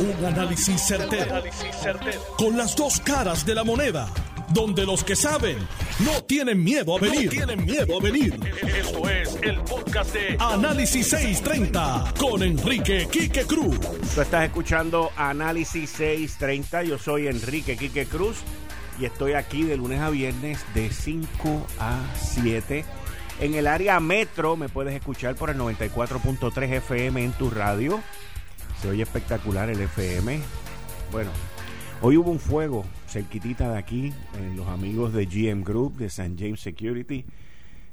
Un análisis certero, Con las dos caras de la moneda. Donde los que saben no tienen miedo a venir. tienen miedo a venir. Esto es el podcast de Análisis 630 con Enrique Quique Cruz. Tú estás escuchando Análisis 630. Yo soy Enrique Quique Cruz y estoy aquí de lunes a viernes de 5 a 7. En el área metro me puedes escuchar por el 94.3 FM en tu radio. Se oye espectacular el FM. Bueno, hoy hubo un fuego cerquitita de aquí, en los amigos de GM Group, de St. James Security.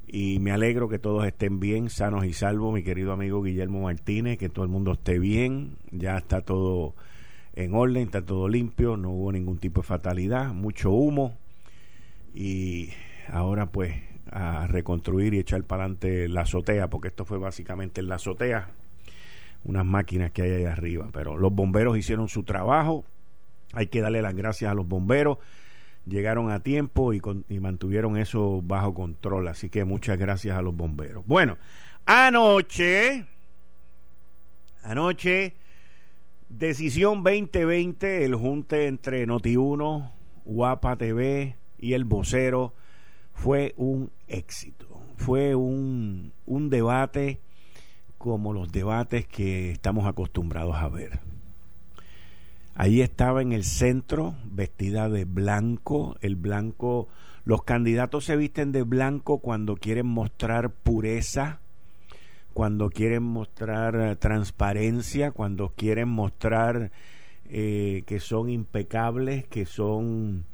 Y me alegro que todos estén bien, sanos y salvos, mi querido amigo Guillermo Martínez, que todo el mundo esté bien. Ya está todo en orden, está todo limpio, no hubo ningún tipo de fatalidad, mucho humo. Y ahora pues a reconstruir y echar para adelante la azotea, porque esto fue básicamente en la azotea, unas máquinas que hay ahí arriba. Pero los bomberos hicieron su trabajo, hay que darle las gracias a los bomberos, llegaron a tiempo y, y mantuvieron eso bajo control, así que muchas gracias a los bomberos. Bueno, anoche, anoche, decisión 2020, el junte entre Noti1, Guapa TV y el vocero fue un éxito. Fue un, un debate como los debates que estamos acostumbrados a ver. Allí estaba en el centro, vestida de blanco. El blanco, los candidatos se visten de blanco cuando quieren mostrar pureza, cuando quieren mostrar eh, transparencia, cuando quieren mostrar eh, que son impecables, que son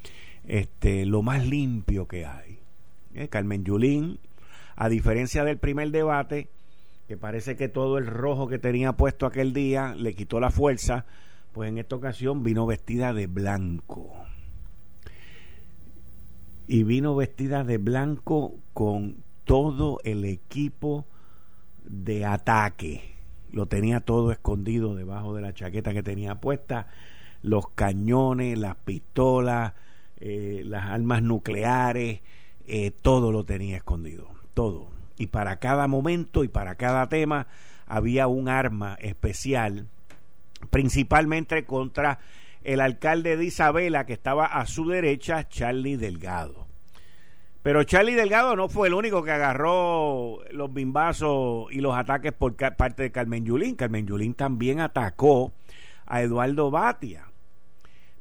este, lo más limpio que hay. Eh, Carmen Yulín, a diferencia del primer debate, que parece que todo el rojo que tenía puesto aquel día le quitó la fuerza, pues en esta ocasión vino vestida de blanco. Y vino vestida de blanco con todo el equipo de ataque. Lo tenía todo escondido debajo de la chaqueta que tenía puesta. Los cañones, las pistolas, eh, las armas nucleares, eh, todo lo tenía escondido, todo. Y para cada momento y para cada tema había un arma especial, principalmente contra el alcalde de Isabela, que estaba a su derecha, Charlie Delgado. Pero Charlie Delgado no fue el único que agarró los bimbazos y los ataques por parte de Carmen Yulín. Carmen Yulín también atacó a Eduardo Batia.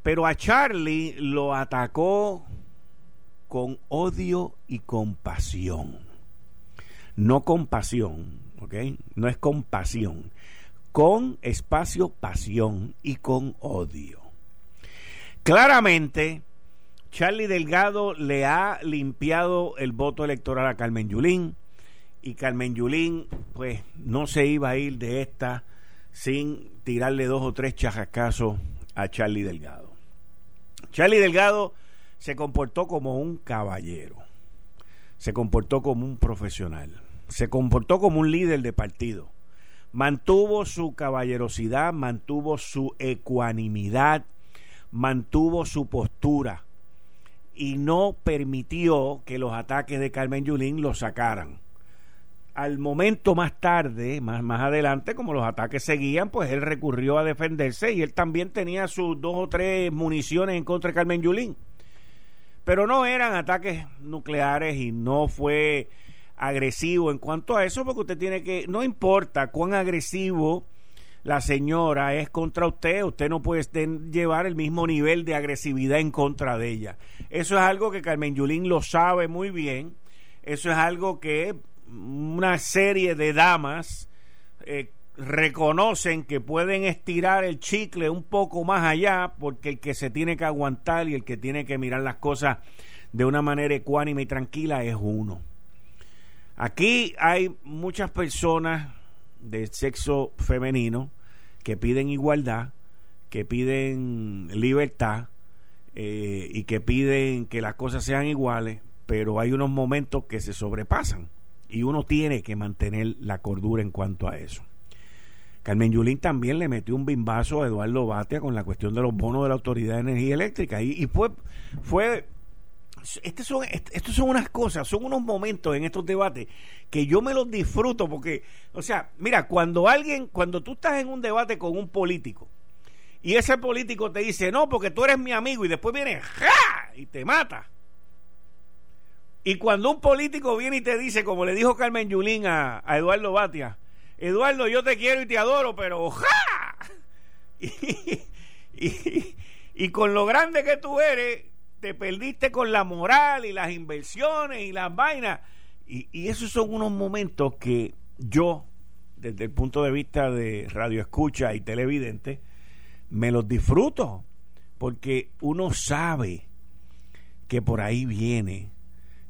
Pero a Charlie lo atacó con odio y compasión. No compasión, ¿ok? No es compasión. Con espacio pasión y con odio. Claramente, Charlie Delgado le ha limpiado el voto electoral a Carmen Yulín y Carmen Yulín pues no se iba a ir de esta sin tirarle dos o tres chajascasos a Charlie Delgado. Charlie Delgado se comportó como un caballero, se comportó como un profesional, se comportó como un líder de partido, mantuvo su caballerosidad, mantuvo su ecuanimidad, mantuvo su postura y no permitió que los ataques de Carmen Yulín lo sacaran. Al momento más tarde, más, más adelante, como los ataques seguían, pues él recurrió a defenderse y él también tenía sus dos o tres municiones en contra de Carmen Yulín pero no eran ataques nucleares y no fue agresivo en cuanto a eso, porque usted tiene que, no importa cuán agresivo la señora es contra usted, usted no puede llevar el mismo nivel de agresividad en contra de ella. Eso es algo que Carmen Yulín lo sabe muy bien, eso es algo que una serie de damas eh, reconocen que pueden estirar el chicle un poco más allá porque el que se tiene que aguantar y el que tiene que mirar las cosas de una manera ecuánime y tranquila es uno. Aquí hay muchas personas de sexo femenino que piden igualdad, que piden libertad eh, y que piden que las cosas sean iguales, pero hay unos momentos que se sobrepasan y uno tiene que mantener la cordura en cuanto a eso. Carmen Yulín también le metió un bimbazo a Eduardo Batia con la cuestión de los bonos de la Autoridad de Energía Eléctrica. Y, fue, fue estas son, estos son unas cosas, son unos momentos en estos debates que yo me los disfruto porque, o sea, mira, cuando alguien, cuando tú estás en un debate con un político y ese político te dice, no, porque tú eres mi amigo, y después viene, ¡ja! y te mata. Y cuando un político viene y te dice, como le dijo Carmen Yulín a, Eduardo Batia, Eduardo, yo te quiero y te adoro, pero ¡ja! Y, con lo grande que tú eres, te perdiste con la moral y las inversiones y las vainas. Y, y esos son unos momentos que yo, desde el punto de vista de radio escucha y televidente, me los disfruto, porque uno sabe que por ahí viene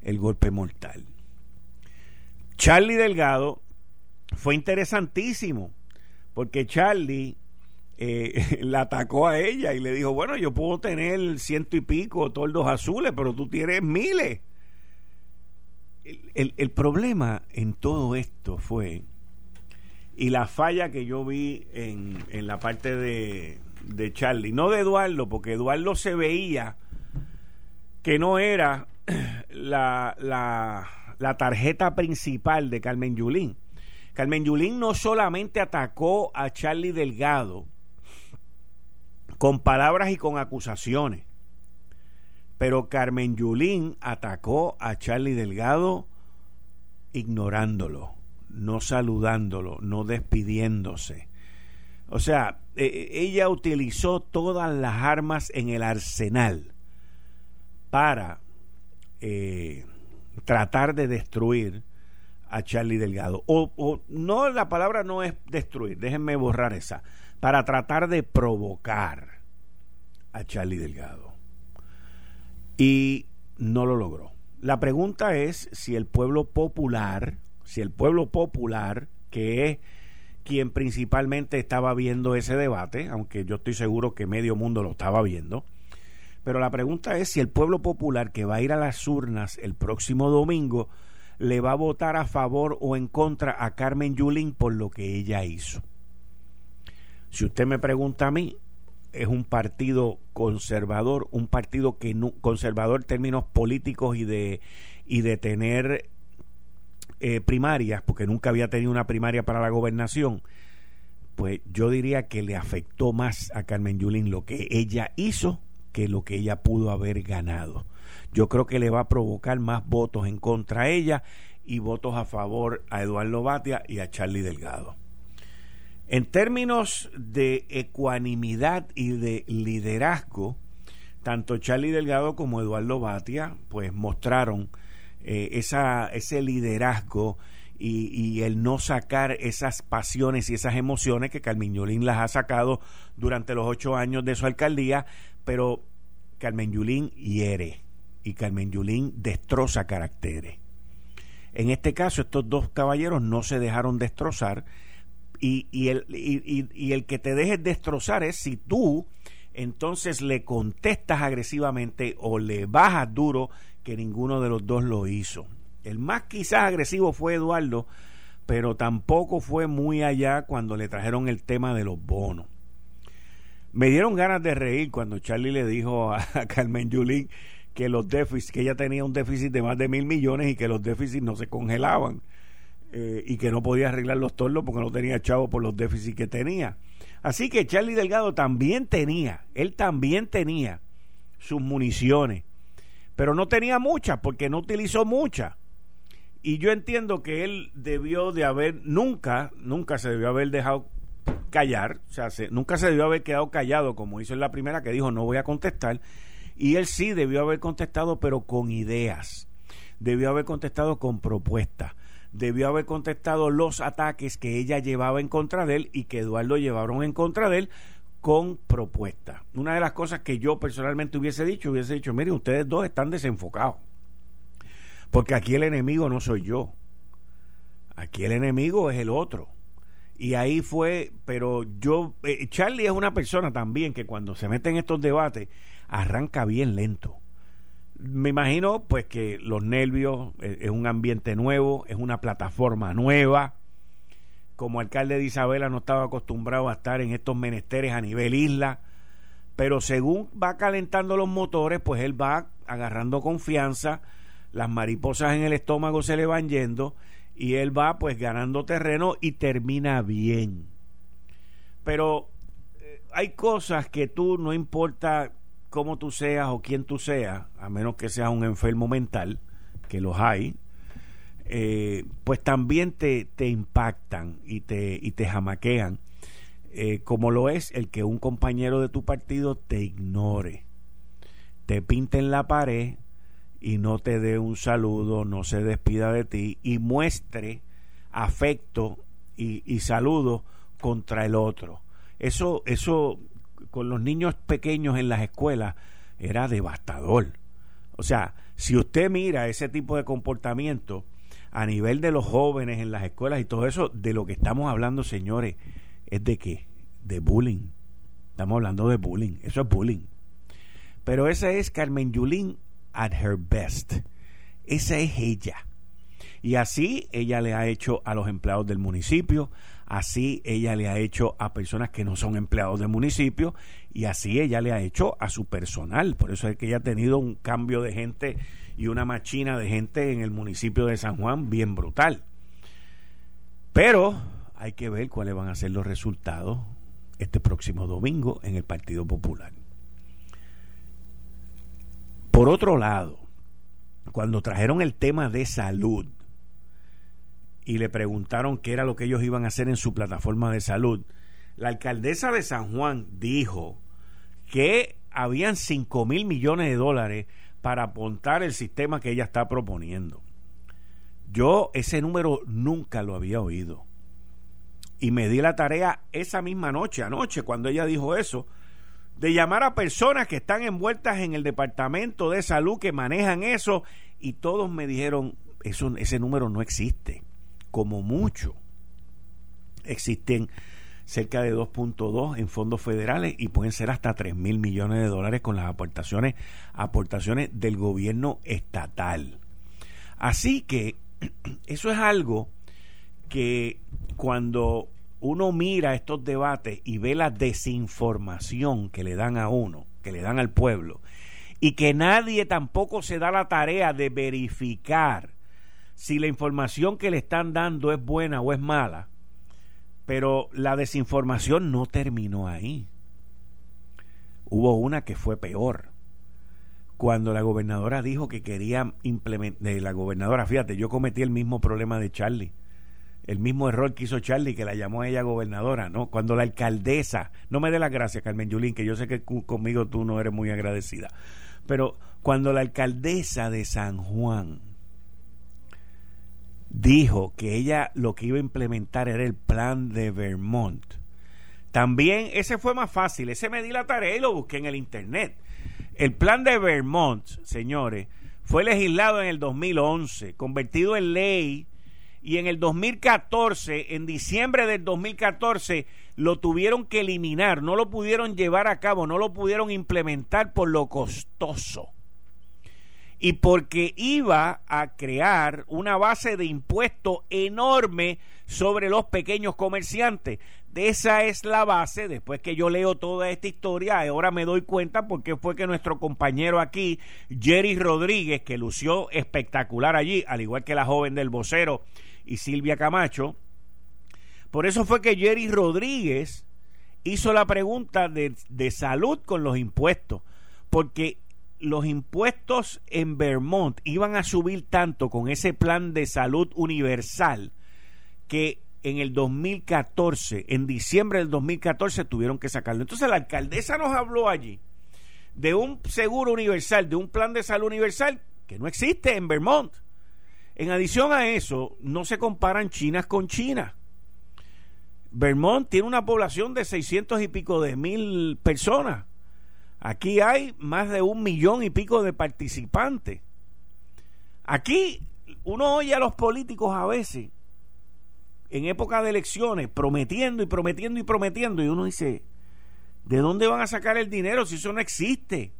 el golpe mortal. Charlie Delgado fue interesantísimo, porque Charlie eh, la atacó a ella y le dijo, bueno, yo puedo tener ciento y pico tordos azules, pero tú tienes miles. El, el, problema en todo esto fue, y la falla que yo vi en, en la parte de, de Charlie, no de Eduardo, porque Eduardo se veía que no era la, la, la tarjeta principal de Carmen Yulín. Carmen Yulín no solamente atacó a Charlie Delgado con palabras y con acusaciones, pero Carmen Yulín atacó a Charlie Delgado ignorándolo, no saludándolo, no despidiéndose. O sea, e, e, ella utilizó todas las armas en el arsenal para eh, tratar de destruir a Charlie Delgado. O, no, la palabra no es destruir, déjenme borrar esa. Para tratar de provocar a Charlie Delgado. Y no lo logró. La pregunta es si el pueblo popular, si el pueblo popular, que es quien principalmente estaba viendo ese debate, aunque yo estoy seguro que medio mundo lo estaba viendo, pero la pregunta es si el pueblo popular que va a ir a las urnas el próximo domingo le va a votar a favor o en contra a Carmen Yulín por lo que ella hizo. Si usted me pregunta a mí, es un partido conservador, un partido que conservador en términos políticos y de y de tener eh, primarias, porque nunca había tenido una primaria para la gobernación, pues yo diría que le afectó más a Carmen Yulín lo que ella hizo que lo que ella pudo haber ganado. Yo creo que le va a provocar más votos en contra ella y votos a favor a Eduardo Batia y a Charlie Delgado. En términos de ecuanimidad y de liderazgo, tanto Charlie Delgado como Eduardo Batia pues mostraron eh, esa, ese liderazgo y, el no sacar esas pasiones y esas emociones que Carmen Yulín las ha sacado durante los ocho años de su alcaldía, pero Carmen Yulín hiere y Carmen Yulín destroza caracteres. En este caso, estos dos caballeros no se dejaron destrozar y, el, y el que te dejes destrozar es si tú entonces le contestas agresivamente o le bajas duro que ninguno de los dos lo hizo. El más quizás agresivo fue Eduardo, pero tampoco fue muy allá cuando le trajeron el tema de los bonos. Me dieron ganas de reír cuando Charlie le dijo a, Carmen Yulín que los déficits, que ella tenía un déficit de más de mil millones y que los déficits no se congelaban eh, y que no podía arreglar los tornos porque no tenía chavo por los déficits que tenía. Así que Charlie Delgado también tenía, él también tenía sus municiones, pero no tenía muchas porque no utilizó muchas. Y yo entiendo que él debió de haber, nunca, nunca se debió haber dejado callar, o sea, nunca se debió haber quedado callado, como hizo en la primera, que dijo no voy a contestar, y él sí debió haber contestado, pero con ideas, debió haber contestado con propuestas, debió haber contestado los ataques que ella llevaba en contra de él y que Eduardo llevaron en contra de él con propuestas. Una de las cosas que yo personalmente hubiese dicho, hubiese dicho, mire, ustedes dos están desenfocados, porque aquí el enemigo no soy yo, aquí el enemigo es el otro. Y ahí fue, pero yo, eh, Charlie es una persona también que cuando se mete en estos debates arranca bien lento. Me imagino pues que los nervios, eh, es un ambiente nuevo, es una plataforma nueva. Como alcalde de Isabela no estaba acostumbrado a estar en estos menesteres a nivel isla, pero según va calentando los motores, pues él va agarrando confianza, las mariposas en el estómago se le van yendo y él va pues ganando terreno y termina bien. Pero eh, hay cosas que tú, no importa cómo tú seas o quién tú seas, a menos que seas un enfermo mental, que los hay, eh, pues también te, te, impactan y te, y te jamaquean, eh, como lo es el que un compañero de tu partido te ignore, te pinte en la pared y no te dé un saludo, no se despida de ti y muestre afecto y, y saludo contra el otro. Eso, eso con los niños pequeños en las escuelas era devastador. O sea, si usted mira ese tipo de comportamiento a nivel de los jóvenes en las escuelas y todo eso, de lo que estamos hablando, señores, es de qué? De bullying. Estamos hablando de bullying. Eso es bullying. Pero esa es Carmen Yulín at her best. Esa es ella. Y así ella le ha hecho a los empleados del municipio, así ella le ha hecho a personas que no son empleados del municipio y así ella le ha hecho a su personal. Por eso es que ella ha tenido un cambio de gente y una machina de gente en el municipio de San Juan bien brutal. Pero hay que ver cuáles van a ser los resultados este próximo domingo en el Partido Popular. Por otro lado, cuando trajeron el tema de salud, y le preguntaron qué era lo que ellos iban a hacer en su plataforma de salud, la alcaldesa de San Juan dijo que habían 5 mil millones de dólares para apuntar el sistema que ella está proponiendo. Yo ese número nunca lo había oído. Y me di la tarea esa misma noche, anoche, cuando ella dijo eso, de llamar a personas que están envueltas en el departamento de salud que manejan eso y todos me dijeron, ese número no existe como mucho. Existen cerca de 2.2 en fondos federales y pueden ser hasta 3 mil millones de dólares con las aportaciones, aportaciones del gobierno estatal. Así que eso es algo que cuando uno mira estos debates y ve la desinformación que le dan a uno, que le dan al pueblo, y que nadie tampoco se da la tarea de verificar si la información que le están dando es buena o es mala, pero la desinformación no terminó ahí. Hubo una que fue peor. Cuando la gobernadora dijo que quería implementar, la gobernadora, fíjate, yo cometí el mismo problema de Charlie, el mismo error que hizo Charlie, que la llamó a ella gobernadora, ¿no? Cuando la alcaldesa, no me dé las gracias, Carmen Yulín, que yo sé que conmigo tú no eres muy agradecida, pero cuando la alcaldesa de San Juan dijo que ella lo que iba a implementar era el plan de Vermont. También ese fue más fácil, ese me di la tarea y lo busqué en el internet. El plan de Vermont, señores, fue legislado en el 2011, convertido en ley y en el 2014, en diciembre del 2014, lo tuvieron que eliminar, no lo pudieron llevar a cabo, no lo pudieron implementar por lo costoso y porque iba a crear una base de impuesto enorme sobre los pequeños comerciantes. De esa es la base, después que yo leo toda esta historia, ahora me doy cuenta porque fue que nuestro compañero aquí, Jerry Rodríguez, que lució espectacular allí, al igual que la joven del vocero y Silvia Camacho, por eso fue que Jerry Rodríguez hizo la pregunta de, de salud con los impuestos, porque los impuestos en Vermont iban a subir tanto con ese plan de salud universal que en el 2014, en diciembre del 2014 tuvieron que sacarlo. Entonces la alcaldesa nos habló allí de un seguro universal, de un plan de salud universal que no existe en Vermont. En adición a eso, no se comparan Chinas con China. Vermont tiene una población de 600 y pico de mil personas Aquí hay más de un millón y pico de participantes. Aquí uno oye a los políticos a veces, en época de elecciones, prometiendo y prometiendo y prometiendo, y uno dice, ¿de dónde van a sacar el dinero si eso no existe?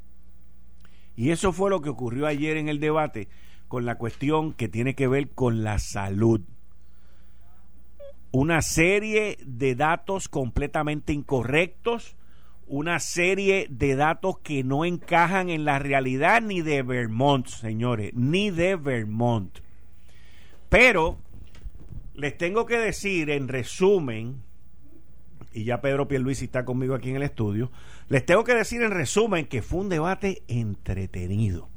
Y eso fue lo que ocurrió ayer en el debate con la cuestión que tiene que ver con la salud. Una serie de datos completamente incorrectos, una serie de datos que no encajan en la realidad ni de Vermont, señores, ni de Vermont. Pero les tengo que decir en resumen y ya Pedro Pierluisi está conmigo aquí en el estudio, les tengo que decir en resumen que fue un debate entretenido.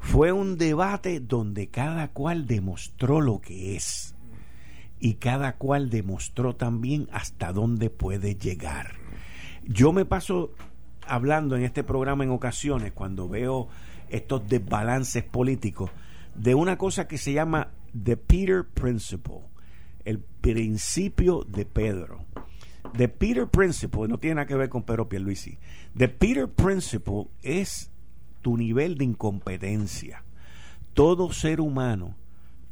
Fue un debate donde cada cual demostró lo que es y cada cual demostró también hasta dónde puede llegar. Yo me paso hablando en este programa en ocasiones cuando veo estos desbalances políticos de una cosa que se llama The Peter Principle, el principio de Pedro. The Peter Principle no tiene nada que ver con Pedro Pierluisi. The Peter Principle es tu nivel de incompetencia. Todo ser humano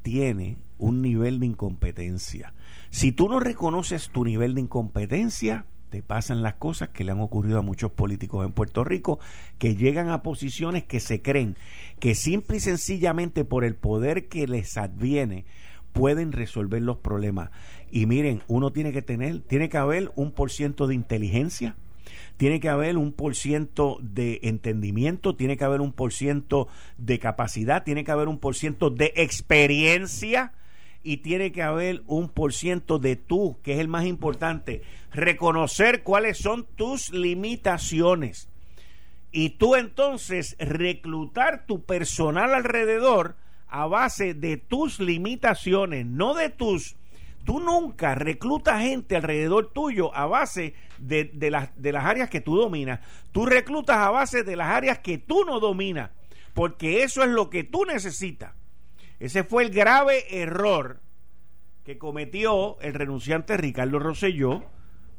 tiene un nivel de incompetencia. Si tú no reconoces tu nivel de incompetencia, pasan las cosas que le han ocurrido a muchos políticos en Puerto Rico, que llegan a posiciones que se creen que simple y sencillamente por el poder que les adviene pueden resolver los problemas. Y miren, uno tiene que tener, tiene que haber un por ciento de inteligencia, tiene que haber un por ciento de entendimiento, tiene que haber un por ciento de capacidad, tiene que haber un por ciento de experiencia y tiene que haber un por ciento de tú, que es el más importante, reconocer cuáles son tus limitaciones. Y tú entonces reclutar tu personal alrededor a base de tus limitaciones, no de tus... Tú nunca reclutas gente alrededor tuyo a base de, las, de las áreas que tú dominas. Tú reclutas a base de las áreas que tú no dominas, porque eso es lo que tú necesitas. Ese fue el grave error que cometió el renunciante Ricardo Rosselló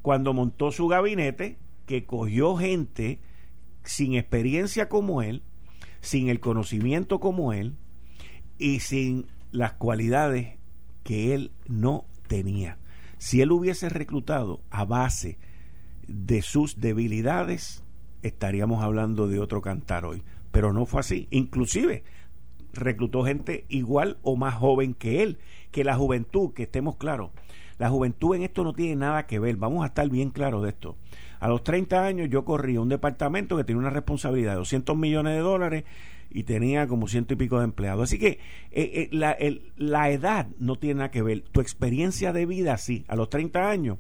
cuando montó su gabinete, que cogió gente sin experiencia como él, sin el conocimiento como él y sin las cualidades que él no tenía. Si él hubiese reclutado a base de sus debilidades, estaríamos hablando de otro cantar hoy. Pero no fue así. Inclusive reclutó gente igual o más joven que él, que la juventud, que estemos claros, la juventud en esto no tiene nada que ver, vamos a estar bien claros de esto. A los 30 años yo corrí un departamento que tenía una responsabilidad de 200 millones de dólares y tenía como ciento y pico de empleados. Así que eh, eh, la, la edad no tiene nada que ver, tu experiencia de vida sí, a los 30 años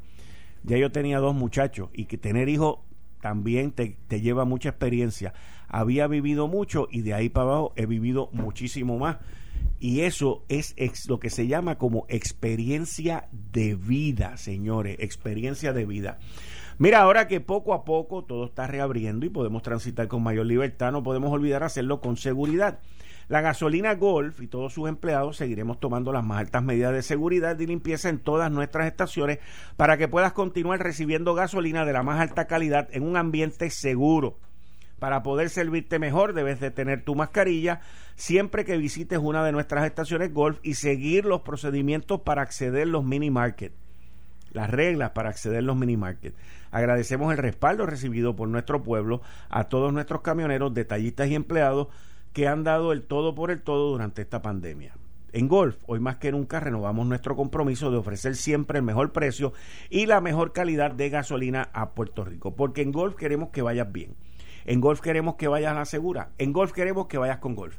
ya yo tenía dos muchachos y que tener hijos también te, te lleva mucha experiencia había vivido mucho y de ahí para abajo he vivido muchísimo más. Y eso es lo que se llama como experiencia de vida, señores, experiencia de vida. Mira, ahora que poco a poco todo está reabriendo y podemos transitar con mayor libertad, no podemos olvidar hacerlo con seguridad. La gasolina Golf y todos sus empleados seguiremos tomando las más altas medidas de seguridad y limpieza en todas nuestras estaciones para que puedas continuar recibiendo gasolina de la más alta calidad en un ambiente seguro. Para poder servirte mejor debes de tener tu mascarilla siempre que visites una de nuestras estaciones golf y seguir los procedimientos para acceder a los mini market. Las reglas para acceder a los mini market. Agradecemos el respaldo recibido por nuestro pueblo a todos nuestros camioneros, detallistas y empleados que han dado el todo por el todo durante esta pandemia. En Golf, hoy más que nunca renovamos nuestro compromiso de ofrecer siempre el mejor precio y la mejor calidad de gasolina a Puerto Rico, porque en Golf queremos que vayas bien. En golf queremos que vayas a la segura. En golf queremos que vayas con golf.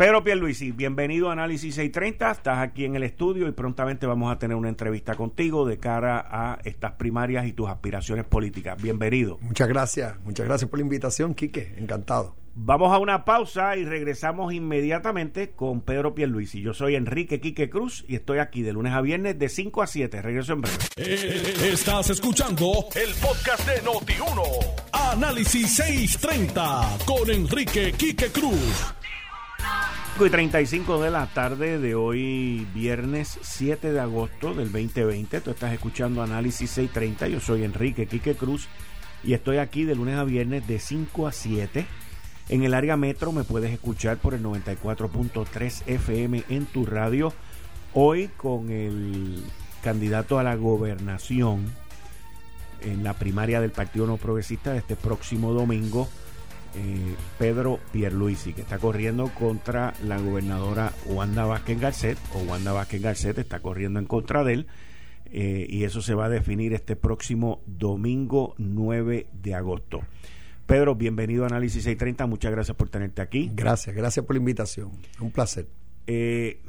Pedro Pierluisi, bienvenido a Análisis 630. Estás aquí en el estudio y prontamente vamos a tener una entrevista contigo de cara a estas primarias y tus aspiraciones políticas. Bienvenido. Muchas gracias. Muchas gracias por la invitación, Quique. Encantado. Vamos a una pausa y regresamos inmediatamente con Pedro Pierluisi. Yo soy Enrique Quique Cruz y estoy aquí de lunes a viernes de 5 a 7. Regreso en breve. Eh, estás escuchando el podcast de Noti1. Análisis 630 con Enrique Quique Cruz. Y 35 de la tarde de hoy, viernes 7 de agosto del 2020. Tú estás escuchando Análisis 630. Yo soy Enrique Quique Cruz y estoy aquí de lunes a viernes de 5 a 7 en el área metro me puedes escuchar por el 94.3 FM en tu radio. Hoy con el candidato a la gobernación en la primaria del Partido No Progresista de este próximo domingo, eh, Pedro Pierluisi, que está corriendo contra la gobernadora Wanda Vázquez Garcet, o Wanda Vázquez Garcet está corriendo en contra de él, eh, y eso se va a definir este próximo domingo 9 de agosto. Pedro, bienvenido a Análisis 630. Muchas gracias por tenerte aquí. Gracias, gracias por la invitación. Un placer. Eh,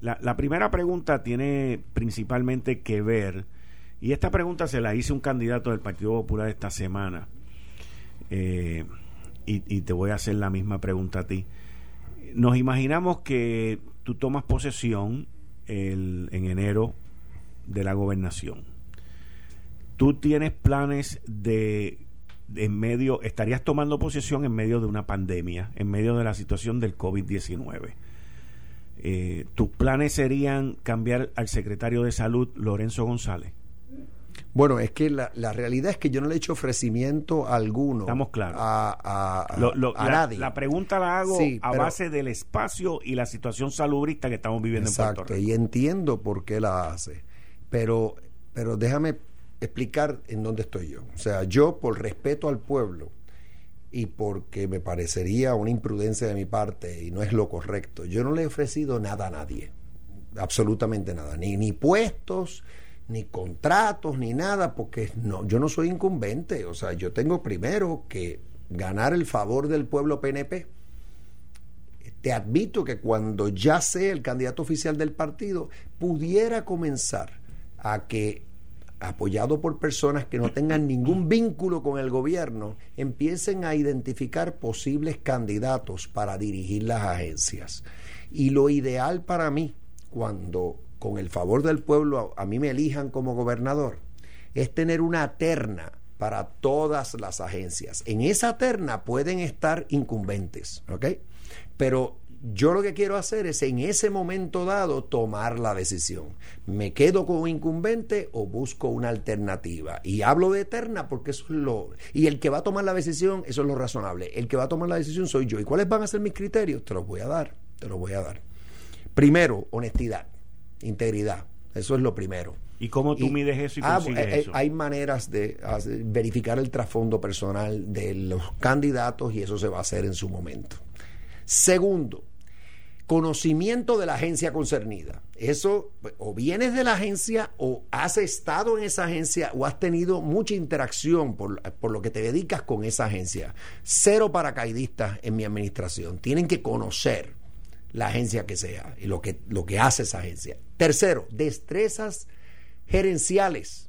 la, primera pregunta tiene principalmente que ver, Y esta pregunta se la hice un candidato del Partido Popular esta semana. Eh, y, te voy a hacer la misma pregunta a ti. Nos imaginamos que tú tomas posesión en enero de la gobernación. Tú tienes planes de en medio, estarías tomando posesión en medio de una pandemia, en medio de la situación del COVID-19. Eh, ¿Tus planes serían cambiar al secretario de salud, Lorenzo González? Bueno, es que la, realidad es que yo no le he hecho ofrecimiento alguno Estamos claros. a, nadie. La pregunta la hago a base del espacio y la situación salubrista que estamos viviendo en Puerto Rico. Y entiendo por qué la hace. Pero, pero déjame explicar en dónde estoy yo. O sea, yo por respeto al pueblo y porque me parecería una imprudencia de mi parte y no es lo correcto, yo no le he ofrecido nada a nadie. Absolutamente nada. Ni, ni puestos, ni contratos, ni nada, porque no, yo no soy incumbente. O sea, yo tengo primero que ganar el favor del pueblo PNP. Te admito que cuando ya sea el candidato oficial del partido, pudiera comenzar a que apoyado por personas que no tengan ningún vínculo con el gobierno, empiecen a identificar posibles candidatos para dirigir las agencias. Y lo ideal para mí, cuando con el favor del pueblo a, mí me elijan como gobernador, es tener una terna para todas las agencias. En esa terna pueden estar incumbentes, ¿ok? Pero yo lo que quiero hacer es en ese momento dado tomar la decisión. ¿Me quedo con un incumbente o busco una alternativa? Y hablo de eterna porque eso es lo... Y el que va a tomar la decisión, eso es lo razonable. El que va a tomar la decisión soy yo. ¿Y cuáles van a ser mis criterios? Te los voy a dar. Te los voy a dar. Primero, honestidad, integridad. Eso es lo primero. ¿Y cómo tú mides eso y ah, consigues eh, eso? Hay maneras de verificar el trasfondo personal de los candidatos y eso se va a hacer en su momento. Segundo, conocimiento de la agencia concernida. Eso o vienes de la agencia o has estado en esa agencia o has tenido mucha interacción por, lo que te dedicas con esa agencia. Cero paracaidistas en mi administración. Tienen que conocer la agencia que sea y lo que, lo que hace esa agencia. Tercero, destrezas gerenciales.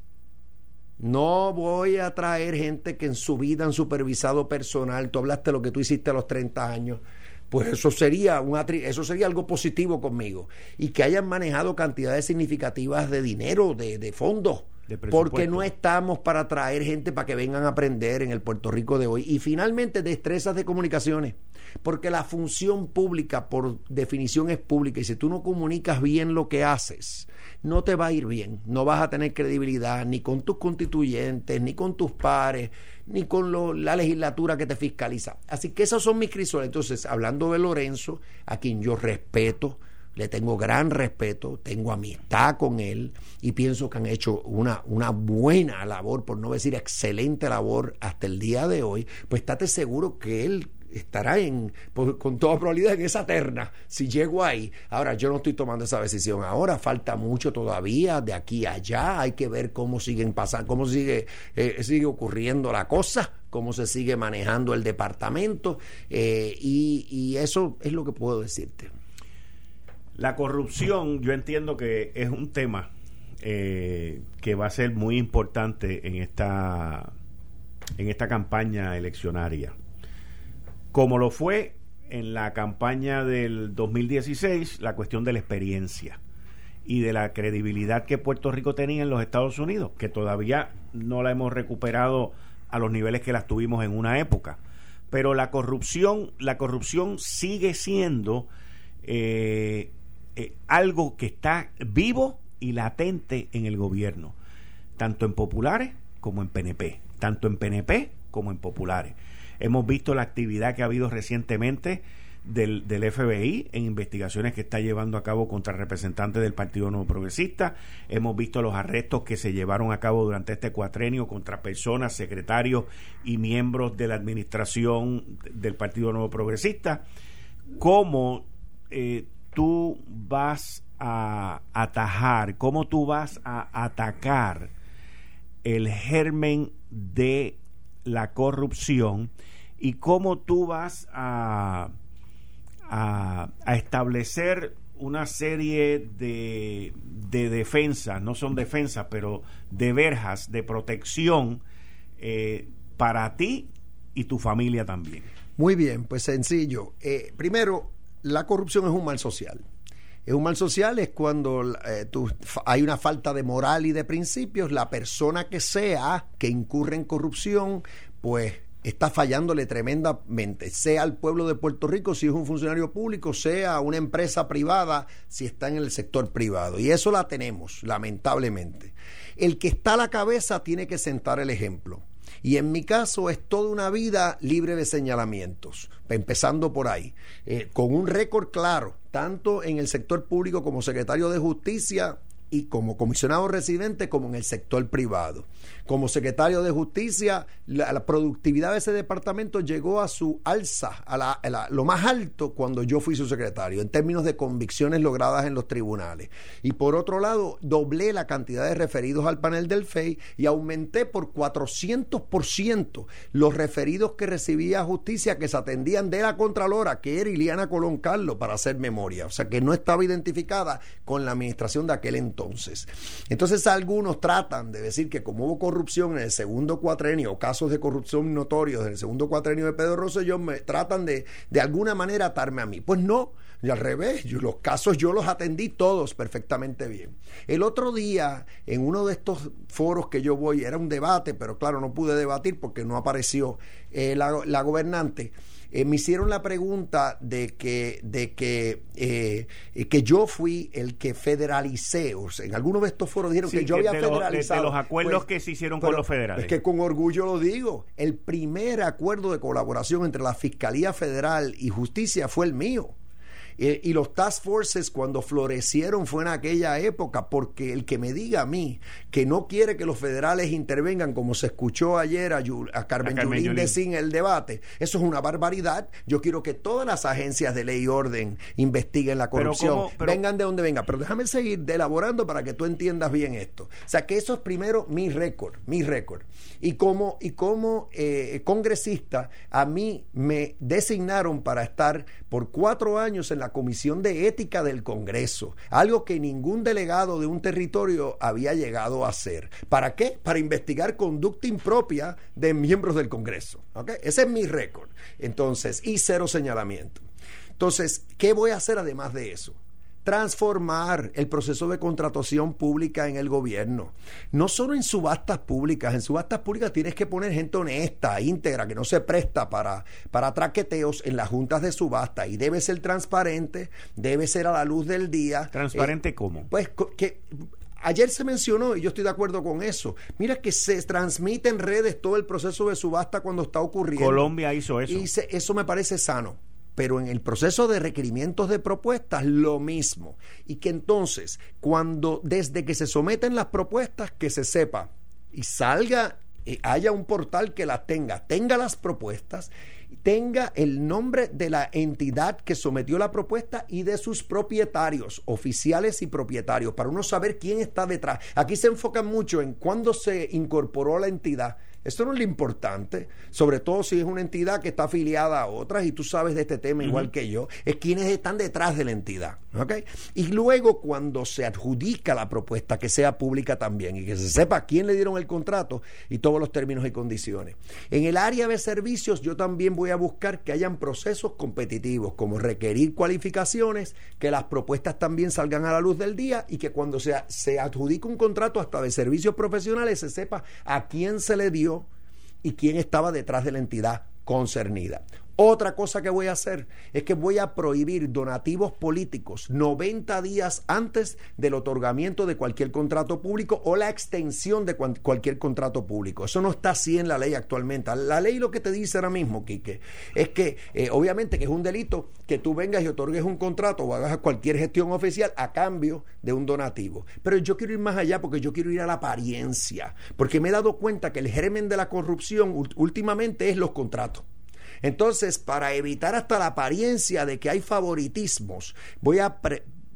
No voy a traer gente que en su vida han supervisado personal. Tú hablaste de lo que tú hiciste a los 30 años pues eso sería, un eso sería algo positivo conmigo. Y que hayan manejado cantidades significativas de dinero, de, de fondos. porque no estamos para traer gente para que vengan a aprender en el Puerto Rico de hoy. Y finalmente, destrezas de comunicaciones. Porque la función pública, por definición, es pública. Y si tú no comunicas bien lo que haces, no te va a ir bien. No vas a tener credibilidad ni con tus constituyentes, ni con tus pares ni con la legislatura que te fiscaliza. Así que esos son mis crisoles. Entonces, hablando de Lorenzo, a quien yo respeto, le tengo gran respeto, tengo amistad con él y pienso que han hecho una, una buena labor, por no decir excelente labor hasta el día de hoy, pues estate seguro que él estará en, con toda probabilidad en esa terna, si llego ahí. Ahora, yo no estoy tomando esa decisión ahora, falta mucho todavía de aquí a allá, hay que ver cómo siguen pasando, cómo sigue, eh, sigue ocurriendo la cosa, cómo se sigue manejando el departamento, eh, y, eso es lo que puedo decirte. La corrupción, yo entiendo que es un tema eh, que va a ser muy importante en esta en esta campaña eleccionaria como lo fue en la campaña del 2016, la cuestión de la experiencia y de la credibilidad que Puerto Rico tenía en los Estados Unidos, que todavía no la hemos recuperado a los niveles que las tuvimos en una época. Pero la corrupción, la corrupción sigue siendo eh, eh, algo que está vivo y latente en el gobierno, tanto en populares como en PNP, tanto en PNP como en populares. Hemos visto la actividad que ha habido recientemente del, FBI en investigaciones que está llevando a cabo contra representantes del Partido Nuevo Progresista. Hemos visto los arrestos que se llevaron a cabo durante este cuatrenio contra personas, secretarios y miembros de la administración del Partido Nuevo Progresista. ¿Cómo eh, tú vas a atajar, cómo tú vas a atacar el germen de la corrupción y cómo tú vas a, a, establecer una serie de, de defensas, no son defensas, pero de verjas de protección eh, para ti y tu familia también. Muy bien, pues sencillo. Eh, primero, la corrupción es un mal social. Es un mal social es cuando eh, hay una falta de moral y de principios. La persona que sea que incurre en corrupción, pues está fallándole tremendamente, sea al pueblo de Puerto Rico si es un funcionario público, sea una empresa privada si está en el sector privado. Y eso la tenemos, lamentablemente. El que está a la cabeza tiene que sentar el ejemplo. Y en mi caso es toda una vida libre de señalamientos, empezando por ahí, eh, con un récord claro, tanto en el sector público como secretario de justicia y como comisionado residente como en el sector privado como secretario de Justicia, la, productividad de ese departamento llegó a su alza, a, lo más alto cuando yo fui su secretario, en términos de convicciones logradas en los tribunales. Y por otro lado, doblé la cantidad de referidos al panel del FEI y aumenté por 400% los referidos que recibía justicia que se atendían de la Contralora, que era Iliana Colón Carlos, para hacer memoria. O sea, que no estaba identificada con la administración de aquel entonces. Entonces, algunos tratan de decir que como hubo corrupción en el segundo cuatrenio, casos de corrupción notorios en el segundo cuatrenio de Pedro Rosselló, me tratan de de alguna manera atarme a mí. Pues no, al revés, los casos yo los atendí todos perfectamente bien. El otro día, en uno de estos foros que yo voy, era un debate, pero claro, no pude debatir porque no apareció eh, la, la gobernante. Eh, me hicieron la pregunta de que, de que, eh, que yo fui el que federalicé. O sea, en algunos de estos foros dijeron que yo había federalizado. de, los acuerdos pues, que se hicieron con los federales. Es que con orgullo lo digo. El primer acuerdo de colaboración entre la Fiscalía Federal y Justicia fue el mío. Eh, y los task forces cuando florecieron fue en aquella época, porque el que me diga a mí que no quiere que los federales intervengan, como se escuchó ayer a, Carmen, Yulín decir en el debate, eso es una barbaridad. Yo quiero que todas las agencias de ley y orden investiguen la corrupción, vengan de donde venga. Pero déjame seguir elaborando para que tú entiendas bien esto. O sea, que eso es primero mi récord, mi récord. Y como, y como eh, congresista, a mí me designaron para estar por cuatro años en la Comisión de Ética del Congreso, algo que ningún delegado de un territorio había llegado a hacer. ¿Para qué? Para investigar conducta impropia de miembros del Congreso. Ese es mi récord. Entonces, y cero señalamiento. Entonces, ¿qué voy a hacer además de eso? Transformar el proceso de contratación pública en el gobierno. No solo en subastas públicas, en subastas públicas tienes que poner gente honesta, íntegra, que no se presta para, para traqueteos en las juntas de subasta y debe ser transparente, debe ser a la luz del día. ¿Transparente eh, cómo? Pues que Ayer se mencionó, y yo estoy de acuerdo con eso, mira que se transmite en redes todo el proceso de subasta cuando está ocurriendo. Colombia hizo eso. Y eso me parece sano pero en el proceso de requerimientos de propuestas lo mismo. Y que entonces, cuando desde que se someten las propuestas, que se sepa y salga, eh, haya un portal que las tenga, tenga las propuestas, tenga el nombre de la entidad que sometió la propuesta y de sus propietarios, oficiales y propietarios, para uno saber quién está detrás. Aquí se enfoca mucho en cuándo se incorporó la entidad esto no es lo importante, sobre todo si es una entidad que está afiliada a otras y tú sabes de este tema igual que yo, es quienes están detrás de la entidad. Y luego cuando se adjudica la propuesta, que sea pública también y que se sepa quién le dieron el contrato y todos los términos y condiciones. En el área de servicios yo también voy a buscar que hayan procesos competitivos, como requerir cualificaciones, que las propuestas también salgan a la luz del día y que cuando se, se adjudica un contrato hasta de servicios profesionales se sepa a quién se le dio y quién estaba detrás de la entidad concernida. Otra cosa que voy a hacer es que voy a prohibir donativos políticos 90 días antes del otorgamiento de cualquier contrato público o la extensión de cualquier contrato público. Eso no está así en la ley actualmente. La ley lo que te dice ahora mismo, Quique, es que eh, obviamente que es un delito que tú vengas y otorgues un contrato o hagas cualquier gestión oficial a cambio de un donativo. Pero yo quiero ir más allá porque yo quiero ir a la apariencia, porque me he dado cuenta que el germen de la corrupción últimamente es los contratos. Entonces, para evitar hasta la apariencia de que hay favoritismos, voy a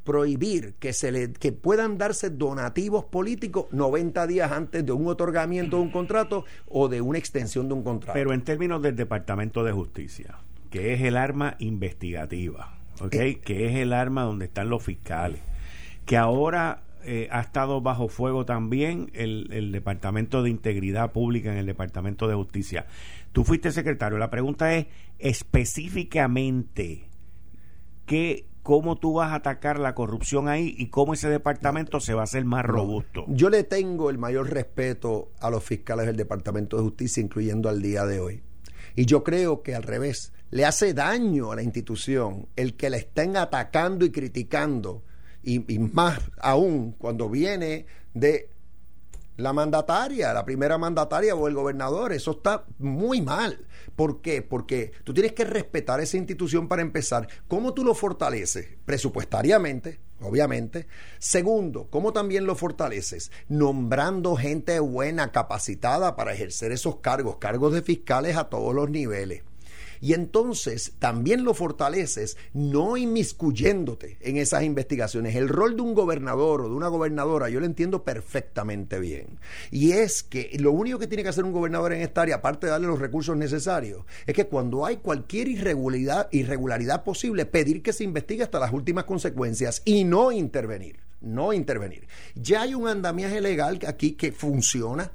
prohibir que se le que puedan darse donativos políticos 90 días antes de un otorgamiento de un contrato o de una extensión de un contrato. Pero en términos del Departamento de Justicia, que es el arma investigativa, ¿okay? que es el arma donde están los fiscales, que ahora eh, ha estado bajo fuego también el, el, Departamento de Integridad Pública en el Departamento de Justicia. Tú fuiste secretario. La pregunta es específicamente qué cómo tú vas a atacar la corrupción ahí y cómo ese departamento se va a hacer más robusto. Yo le tengo el mayor respeto a los fiscales del Departamento de Justicia, incluyendo al día de hoy. Y yo creo que al revés, le hace daño a la institución el que la estén atacando y criticando, y, y más aún cuando viene de la mandataria, la primera mandataria o el gobernador. Eso está muy mal. ¿Por qué? Porque tú tienes que respetar esa institución para empezar. ¿Cómo tú lo fortaleces? Presupuestariamente, obviamente. Segundo, ¿cómo también lo fortaleces? Nombrando gente buena, capacitada para ejercer esos cargos, cargos de fiscales a todos los niveles. Y entonces también lo fortaleces no inmiscuyéndote en esas investigaciones. El rol de un gobernador o de una gobernadora yo lo entiendo perfectamente bien. Y es que lo único que tiene que hacer un gobernador en esta área, aparte de darle los recursos necesarios, es que cuando hay cualquier irregularidad, irregularidad posible, pedir que se investigue hasta las últimas consecuencias y no intervenir. No intervenir. Ya hay un andamiaje legal aquí que funciona.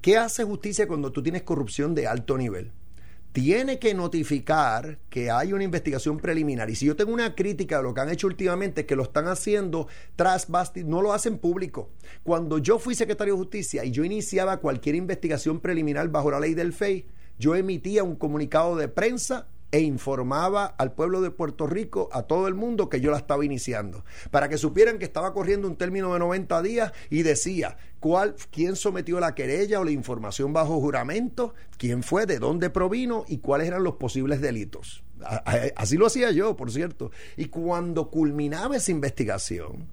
¿Qué hace justicia cuando tú tienes corrupción de alto nivel? Tiene que notificar que hay una investigación preliminar. Y si yo tengo una crítica de lo que han hecho últimamente, que lo están haciendo tras basti, no lo hacen público. Cuando yo fui secretario de Justicia y yo iniciaba cualquier investigación preliminar bajo la ley del FEI, yo emitía un comunicado de prensa e informaba al pueblo de Puerto Rico, a todo el mundo, que yo la estaba iniciando, para que supieran que estaba corriendo un término de 90 días y decía cuál, quién sometió la querella o la información bajo juramento, quién fue, de dónde provino y cuáles eran los posibles delitos. Así lo hacía yo, por cierto. Y cuando culminaba esa investigación,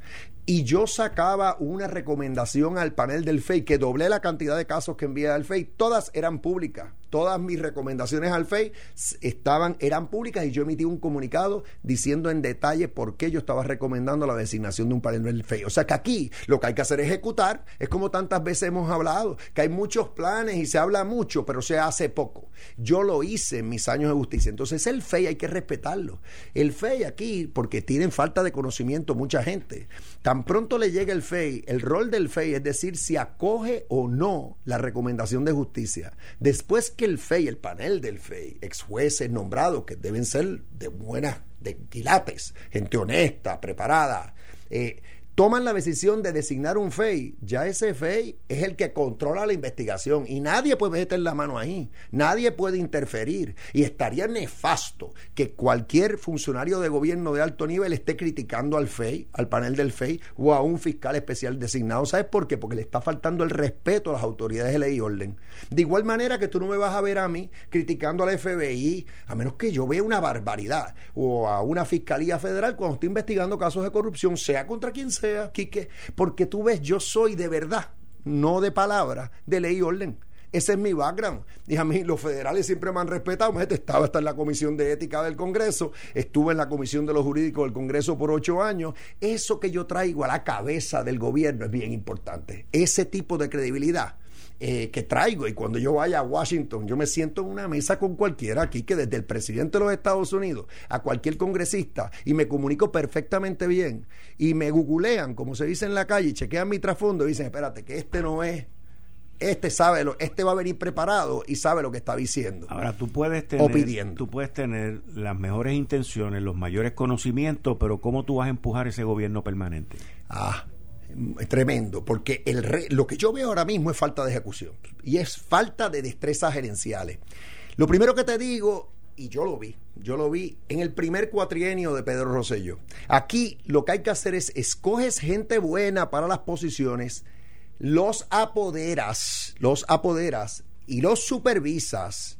y yo sacaba una recomendación al panel del FEI que doblé la cantidad de casos que envié al FEI, todas eran públicas. Todas mis recomendaciones al FEI estaban, eran públicas y yo emití un comunicado diciendo en detalle por qué yo estaba recomendando la designación de un panel del FEI. O sea que aquí lo que hay que hacer es ejecutar. Es como tantas veces hemos hablado, que hay muchos planes y se habla mucho, pero se hace poco. Yo lo hice en mis años de justicia. Entonces el FEI hay que respetarlo. El FEI aquí, porque tienen falta de conocimiento mucha gente, tan pronto le llega el FEI, el rol del FEI es decir si acoge o no la recomendación de justicia. Después que el FEI, el panel del FEI, ex jueces nombrados, que deben ser de buenas, de quilates, gente honesta, preparada, eh, toman la decisión de designar un FEI, ya ese FEI es el que controla la investigación y nadie puede meter la mano ahí, nadie puede interferir y estaría nefasto que cualquier funcionario de gobierno de alto nivel esté criticando al FEI, al panel del FEI o a un fiscal especial designado. ¿Sabes por qué? Porque le está faltando el respeto a las autoridades de ley y orden. De igual manera que tú no me vas a ver a mí criticando al FBI, a menos que yo vea una barbaridad, o a una fiscalía federal cuando estoy investigando casos de corrupción, sea contra quien sea Quique, porque tú ves, yo soy de verdad, no de palabra, de ley y orden. Ese es mi background. Y a mí los federales siempre me han respetado. Estaba hasta en la Comisión de Ética del Congreso, estuve en la Comisión de los Jurídicos del Congreso por ocho años. Eso que yo traigo a la cabeza del gobierno es bien importante. Ese tipo de credibilidad eh, que traigo. Y cuando yo vaya a Washington, yo me siento en una mesa con cualquiera aquí, que desde el presidente de los Estados Unidos a cualquier congresista, y me comunico perfectamente bien. Y me googlean, como se dice en la calle, y chequean mi trasfondo y dicen, espérate, que este no es este sabe lo, este va a venir preparado y sabe lo que está diciendo. Ahora tú puedes tener, pidiendo. tú puedes tener las mejores intenciones, los mayores conocimientos, pero cómo tú vas a empujar ese gobierno permanente. Ah, tremendo, porque el lo que yo veo ahora mismo es falta de ejecución y es falta de destrezas gerenciales. Lo primero que te digo, y yo lo vi, yo lo vi en el primer cuatrienio de Pedro Rosselló. Aquí lo que hay que hacer es escoges gente buena para las posiciones, los apoderas, los apoderas y los supervisas,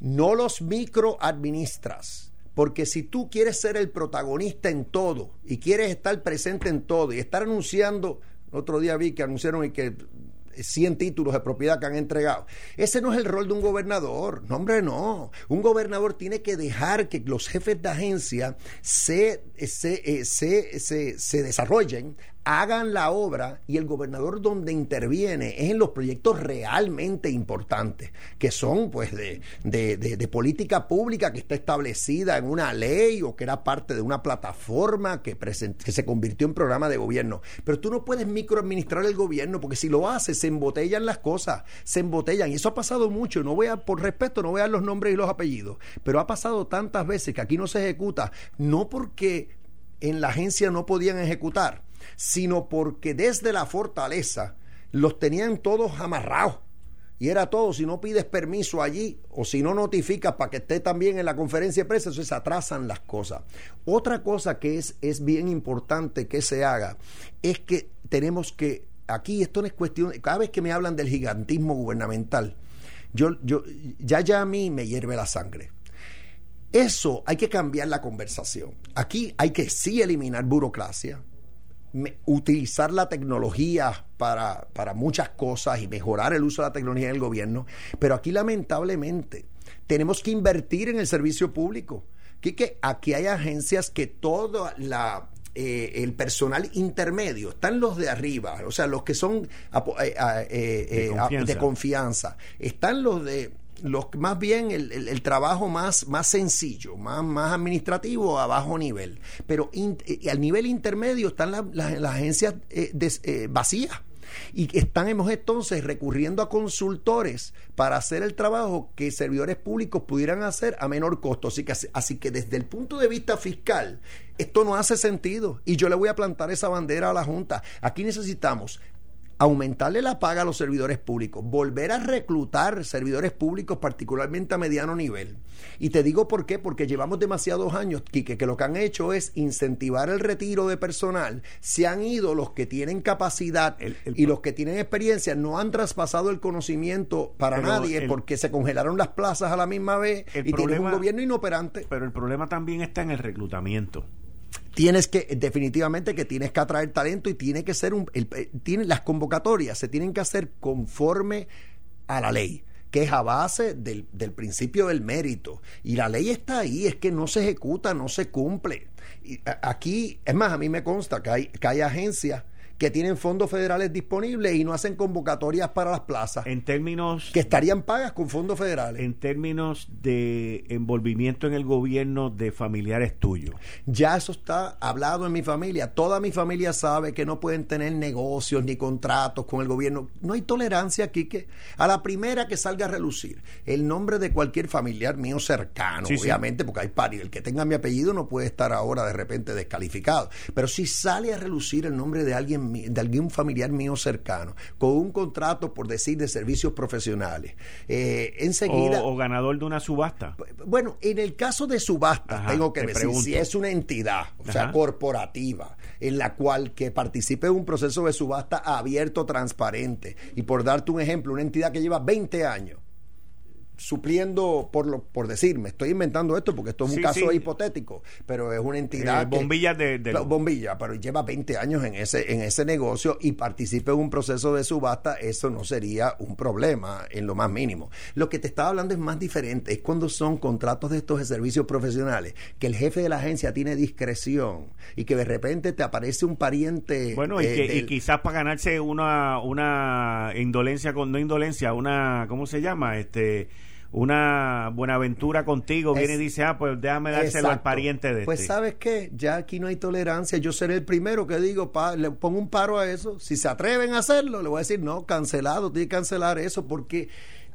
no los microadministras porque si tú quieres ser el protagonista en todo y quieres estar presente en todo y estar anunciando, otro día vi que anunciaron y que 100 títulos de propiedad que han entregado. Ese no es el rol de un gobernador. No, hombre, no. Un gobernador tiene que dejar que los jefes de agencia se, se, eh, se, se desarrollen hagan la obra y el gobernador donde interviene es en los proyectos realmente importantes, que son pues de, de, política pública que está establecida en una ley o que era parte de una plataforma que, que se convirtió en programa de gobierno. Pero tú no puedes microadministrar el gobierno porque si lo haces se embotellan las cosas, se embotellan. Y eso ha pasado mucho, no voy a, por respeto, no voy a dar los nombres y los apellidos, pero ha pasado tantas veces que aquí no se ejecuta, no porque en la agencia no podían ejecutar, sino porque desde la fortaleza los tenían todos amarrados. Y era todo, si no pides permiso allí o si no notificas para que esté también en la conferencia de prensa, entonces atrasan las cosas. Otra cosa que es, es bien importante que se haga es que tenemos que, aquí esto no es cuestión, cada vez que me hablan del gigantismo gubernamental, yo, yo, ya ya a mí me hierve la sangre. Eso hay que cambiar la conversación. Aquí hay que sí eliminar burocracia, utilizar la tecnología para, muchas cosas y mejorar el uso de la tecnología en el gobierno, pero aquí lamentablemente tenemos que invertir en el servicio público. Aquí, que aquí hay agencias que todo la, eh, el personal intermedio, están los de arriba, o sea, los que son eh, eh, de confianza, están los de los, más bien el, trabajo más, más sencillo, más, más administrativo a bajo nivel. Pero eh, al nivel intermedio están las agencias eh, eh, vacías. Y estamos entonces recurriendo a consultores para hacer el trabajo que servidores públicos pudieran hacer a menor costo. Así que, así que desde el punto de vista fiscal, esto no hace sentido. Y yo le voy a plantar esa bandera a la Junta. Aquí necesitamos aumentarle la paga a los servidores públicos, volver a reclutar servidores públicos, particularmente a mediano nivel. Y te digo por qué, porque llevamos demasiados años, Quique, que lo que han hecho es incentivar el retiro de personal. Se han ido los que tienen capacidad y los que tienen experiencia, no han traspasado el conocimiento para nadie porque se congelaron las plazas a la misma vez y tienen un gobierno inoperante. Pero el problema también está en el reclutamiento tienes que definitivamente que tienes que atraer talento y tiene que ser un el, eh, tiene, las convocatorias se tienen que hacer conforme a la ley que es a base del, del, principio del mérito. Y la ley está ahí, es que no se ejecuta, no se cumple. Y aquí, es más, a mí me consta que hay, que hay agencias que tienen fondos federales disponibles y no hacen convocatorias para las plazas. En términos... Que estarían pagas con fondos federales. En términos de envolvimiento en el gobierno de familiares tuyos. Ya eso está hablado en mi familia. Toda mi familia sabe que no pueden tener negocios ni contratos con el gobierno. No hay tolerancia aquí que a la primera que salga a relucir el nombre de cualquier familiar mío cercano, obviamente, porque hay pari. El que tenga mi apellido no puede estar ahora de repente descalificado. Pero si sale a relucir el nombre de alguien de algún familiar mío cercano, con un contrato, por decir, de servicios profesionales. Eh, enseguida. O, ganador de una subasta. Bueno, en el caso de subasta, tengo que decir, si es una entidad, o sea, corporativa, en la cual que participe en un proceso de subasta abierto, transparente, y por darte un ejemplo, una entidad que lleva 20 años supliendo, por lo, por decirme, estoy inventando esto porque esto es un caso hipotético, pero es una entidad. Eh, bombilla de, Bombilla, pero lleva 20 años en ese, en ese negocio y participa en un proceso de subasta, eso no sería un problema en lo más mínimo. Lo que te estaba hablando es más diferente, es cuando son contratos de estos servicios profesionales, que el jefe de la agencia tiene discreción y que de repente te aparece un pariente. Bueno, y, eh, y quizás para ganarse una, una indolencia, con no indolencia, una, ¿cómo se llama? Este una buena aventura contigo, viene y dice, ah, pues déjame dárselo al pariente de Pues este". sabes qué, ya aquí no hay tolerancia, yo seré el primero que digo, pa, le pongo un paro a eso, si se atreven a hacerlo, le voy a decir, no, cancelado, tiene que cancelar eso porque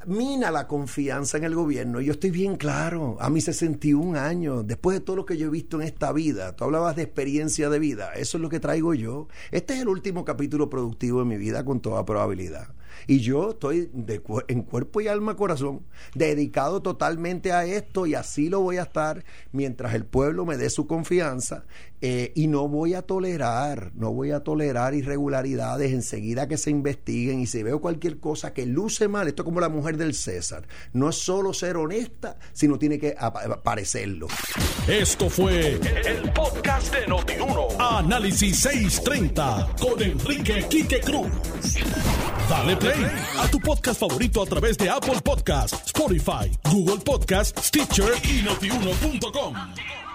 mina la confianza en el gobierno. Yo estoy bien claro, a mis 61 años, después de todo lo que yo he visto en esta vida, tú hablabas de experiencia de vida, eso es lo que traigo yo. Este es el último capítulo productivo de mi vida con toda probabilidad. Y yo estoy en cuerpo y alma, corazón, dedicado totalmente a esto y así lo voy a estar mientras el pueblo me dé su confianza eh, y no voy a tolerar, no voy a tolerar irregularidades enseguida que se investiguen y si veo cualquier cosa que luce mal, esto es como la mujer del César, no es solo ser honesta, sino tiene que parecerlo. Esto fue el, podcast de Notiuno. Análisis 630 con Enrique Quique Cruz. Dale play a tu podcast favorito a través de Apple Podcasts, Spotify, Google Podcasts, Stitcher y notiuno.com.